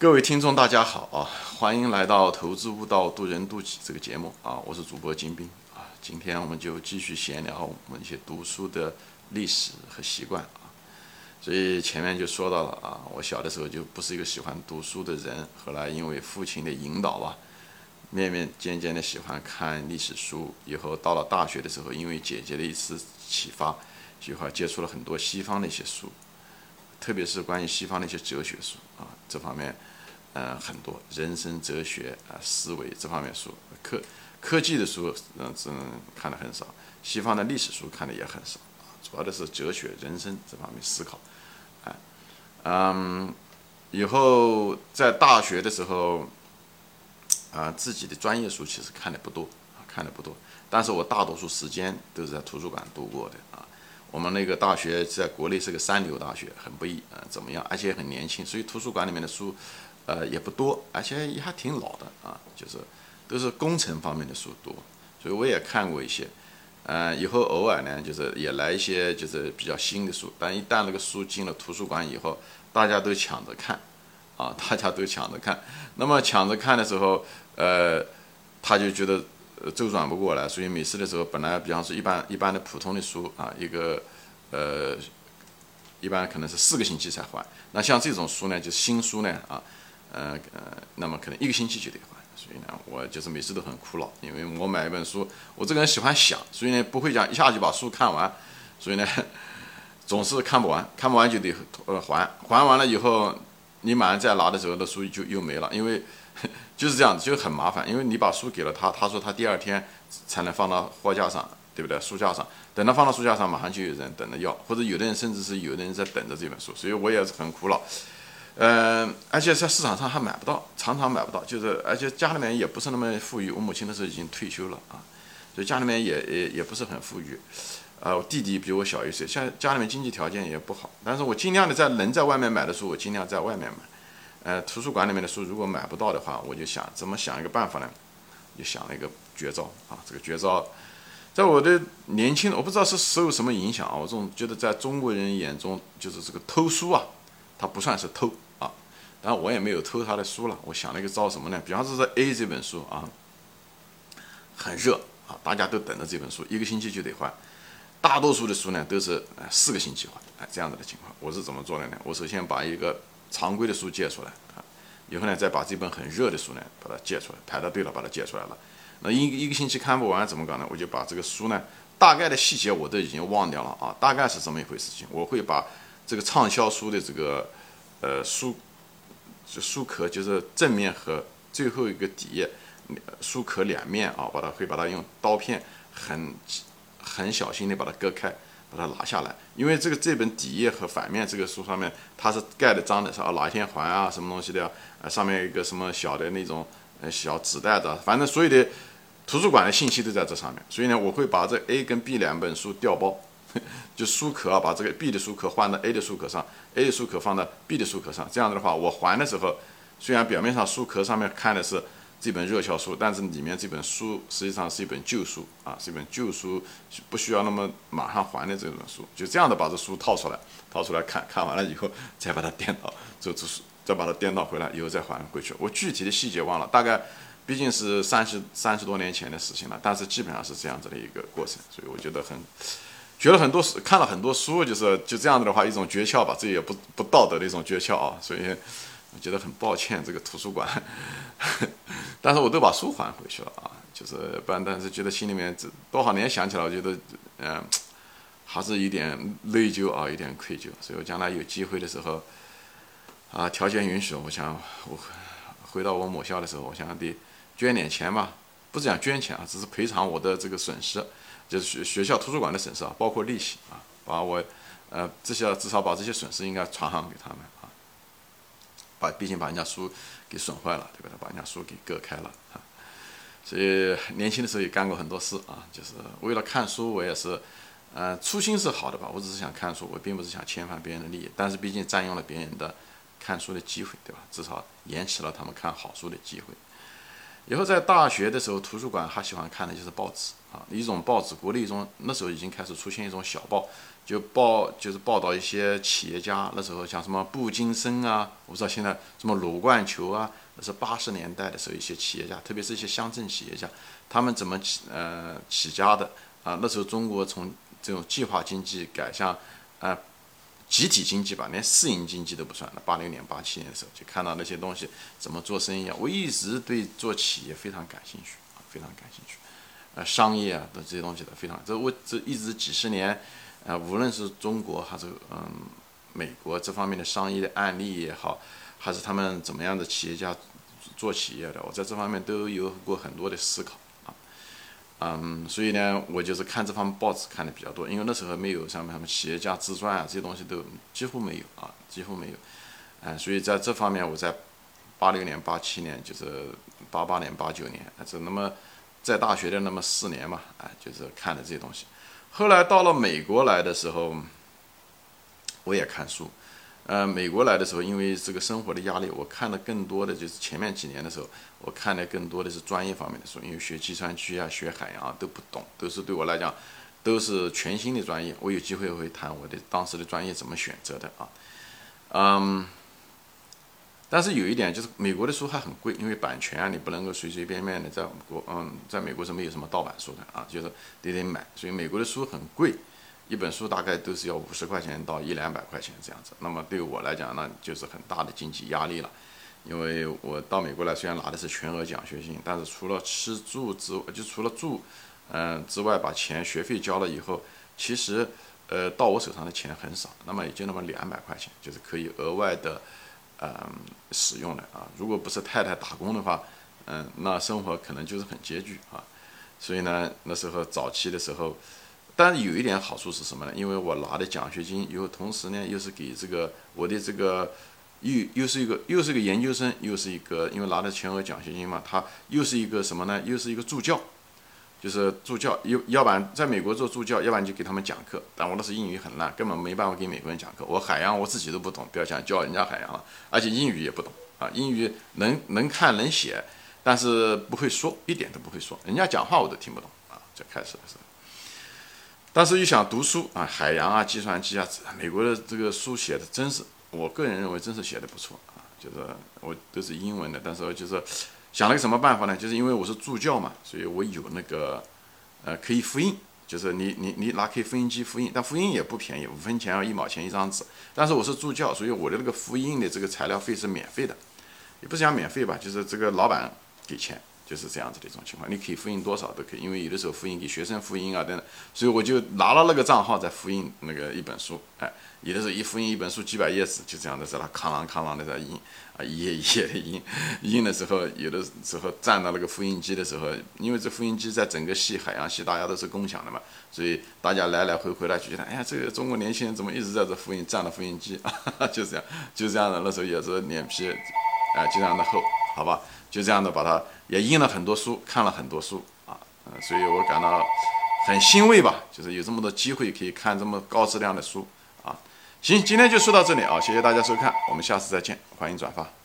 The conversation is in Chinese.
各位听众，大家好啊！欢迎来到《投资悟道，渡人渡己》这个节目啊！我是主播金兵啊！今天我们就继续闲聊我们一些读书的历史和习惯啊。所以前面就说到了啊，我小的时候就不是一个喜欢读书的人，后来因为父亲的引导吧，面面渐渐的喜欢看历史书。以后到了大学的时候，因为姐姐的一次启发，喜欢接触了很多西方的一些书，特别是关于西方的一些哲学书啊，这方面。呃，很多人生哲学啊、思维这方面书，科科技的书，嗯，只能看的很少。西方的历史书看的也很少啊，主要的是哲学、人生这方面思考。哎，嗯，以后在大学的时候，啊，自己的专业书其实看的不多，看的不多。但是我大多数时间都是在图书馆度过的啊。我们那个大学在国内是个三流大学，很不易啊，怎么样？而且很年轻，所以图书馆里面的书。呃，也不多，而且也还挺老的啊，就是都是工程方面的书多，所以我也看过一些。呃，以后偶尔呢，就是也来一些就是比较新的书，但一旦那个书进了图书馆以后，大家都抢着看，啊，大家都抢着看。那么抢着看的时候，呃，他就觉得周转不过来，所以每次的时候，本来比方说一般一般的普通的书啊，一个呃，一般可能是四个星期才还。那像这种书呢，就是新书呢啊。呃呃，那么可能一个星期就得还，所以呢，我就是每次都很苦恼，因为我买一本书，我这个人喜欢想，所以呢不会讲一下就把书看完，所以呢 总是看不完，看不完就得呃还，还完了以后，你马上再拿的时候，那书就又没了，因为 就是这样子，就很麻烦，因为你把书给了他，他说他第二天才能放到货架上，对不对？书架上，等他放到书架上，马上就有人等着要，或者有的人甚至是有的人在等着这本书，所以我也是很苦恼。嗯，而且在市场上还买不到，常常买不到。就是，而且家里面也不是那么富裕。我母亲那时候已经退休了啊，所以家里面也也也不是很富裕。呃，我弟弟比我小一岁，像家里面经济条件也不好。但是我尽量的在能在外面买的书，我尽量在外面买。呃，图书馆里面的书如果买不到的话，我就想怎么想一个办法呢？就想了一个绝招啊！这个绝招，在我的年轻，我不知道是受什么影响啊，我总觉得在中国人眼中，就是这个偷书啊。他不算是偷啊，然我也没有偷他的书了。我想了一个招什么呢？比方说这 A 这本书啊，很热啊，大家都等着这本书，一个星期就得换。大多数的书呢都是呃四个星期换，哎这样子的情况。我是怎么做的呢？我首先把一个常规的书借出来啊，以后呢再把这本很热的书呢把它借出来，排到队了把它借出来了。那一一个星期看不完怎么搞呢？我就把这个书呢大概的细节我都已经忘掉了啊，大概是这么一回事情。我会把。这个畅销书的这个，呃，书，书壳就是正面和最后一个底页，书壳两面啊，把它会把它用刀片很很小心的把它割开，把它拿下来。因为这个这本底页和反面这个书上面它是盖的章的，是啊哪一天还啊什么东西的，啊上面一个什么小的那种呃小纸袋子，反正所有的图书馆的信息都在这上面。所以呢，我会把这 A 跟 B 两本书调包。就书壳啊，把这个 B 的书壳换到 A 的书壳上，A 的书壳放到 B 的书壳上。这样子的话，我还的时候，虽然表面上书壳上面看的是这本热销书，但是里面这本书实际上是一本旧书啊，是一本旧书，不需要那么马上还的这本书。就这样的把这书套出来，套出来看看完了以后，再把它颠倒，这这书再把它颠倒回来，以后再还回去。我具体的细节忘了，大概毕竟是三十三十多年前的事情了，但是基本上是这样子的一个过程，所以我觉得很。学了很多书，看了很多书，就是就这样子的话，一种诀窍吧，这也不不道德的一种诀窍啊，所以我觉得很抱歉这个图书馆，但是我都把书还回去了啊，就是不然，但是觉得心里面这多少年想起来，我觉得嗯，还是有点内疚啊，有点愧疚，所以我将来有机会的时候啊，条件允许，我想我回到我母校的时候，我想得捐点钱吧，不是讲捐钱啊，只是赔偿我的这个损失。就是学学校图书馆的损失啊，包括利息啊，把我，呃，这些至少把这些损失应该传还给他们，把毕竟把人家书给损坏了，对吧？把人家书给割开了啊，所以年轻的时候也干过很多事啊，就是为了看书，我也是，呃，初心是好的吧，我只是想看书，我并不是想侵犯别人的利益，但是毕竟占用了别人的看书的机会，对吧？至少延迟了他们看好书的机会。以后在大学的时候，图书馆还喜欢看的就是报纸啊，一种报纸，国内一种那时候已经开始出现一种小报，就报就是报道一些企业家。那时候像什么步惊生啊，我不知道现在什么鲁冠球啊，那是八十年代的时候一些企业家，特别是一些乡镇企业家，他们怎么起呃起家的啊？那时候中国从这种计划经济改向啊。集体经济吧，连私营经济都不算。那八六年、八七年的时候，就看到那些东西怎么做生意啊。我一直对做企业非常感兴趣啊，非常感兴趣。呃，商业啊的这些东西的非常，这我这一直几十年，呃，无论是中国还是嗯美国这方面的商业的案例也好，还是他们怎么样的企业家做企业的，我在这方面都有过很多的思考。嗯，所以呢，我就是看这方面报纸看的比较多，因为那时候没有像什么企业家自传啊这些东西都几乎没有啊，几乎没有。哎，所以在这方面，我在八六年、八七年，就是八八年、八九年，这那么在大学的那么四年嘛，哎，就是看的这些东西。后来到了美国来的时候，我也看书。呃，美国来的时候，因为这个生活的压力，我看的更多的就是前面几年的时候，我看的更多的是专业方面的书，因为学计算机啊、学海洋啊都不懂，都是对我来讲都是全新的专业。我有机会会谈我的当时的专业怎么选择的啊，嗯，但是有一点就是美国的书还很贵，因为版权啊，你不能够随随便便的在国嗯，在美国是没有什么盗版书的啊，就是得得买，所以美国的书很贵。一本书大概都是要五十块钱到一两百块钱这样子，那么对我来讲，那就是很大的经济压力了。因为我到美国来，虽然拿的是全额奖学金，但是除了吃住之，就除了住，嗯之外，把钱学费交了以后，其实，呃，到我手上的钱很少，那么也就那么两百块钱，就是可以额外的，嗯，使用的啊。如果不是太太打工的话，嗯，那生活可能就是很拮据啊。所以呢，那时候早期的时候。但是有一点好处是什么呢？因为我拿的奖学金，又同时呢又是给这个我的这个又又是一个又是一个研究生，又是一个因为拿的全额奖学金嘛，他又是一个什么呢？又是一个助教，就是助教，要要不然在美国做助教，要不然就给他们讲课。但我那时英语很烂，根本没办法给美国人讲课。我海洋我自己都不懂，不要讲教人家海洋了，而且英语也不懂啊，英语能能看能写，但是不会说，一点都不会说，人家讲话我都听不懂啊。最开始的时候。但是又想读书啊，海洋啊，计算机啊，美国的这个书写的真是，我个人认为真是写的不错啊。就是我都是英文的，但是就是想了个什么办法呢？就是因为我是助教嘛，所以我有那个呃可以复印，就是你你你拿可以复印机复印，但复印也不便宜，五分钱要一毛钱一张纸。但是我是助教，所以我的那个复印的这个材料费是免费的，也不是讲免费吧，就是这个老板给钱。就是这样子的一种情况，你可以复印多少都可以，因为有的时候复印给学生复印啊等等，所以我就拿了那个账号在复印那个一本书，哎，有的时候一复印一本书几百页纸，就这样的在那哐啷哐啷的在印，啊一页一页的印，印的时候有的时候站到那个复印机的时候，因为这复印机在整个系海洋系大家都是共享的嘛，所以大家来来回回来就觉得，哎呀，这个中国年轻人怎么一直在这复印，站的复印机，就这样，就这样的，那时候也是脸皮，哎，就这样的厚，好吧。就这样的把它也印了很多书，看了很多书啊，嗯，所以我感到很欣慰吧，就是有这么多机会可以看这么高质量的书啊。行，今天就说到这里啊，谢谢大家收看，我们下次再见，欢迎转发。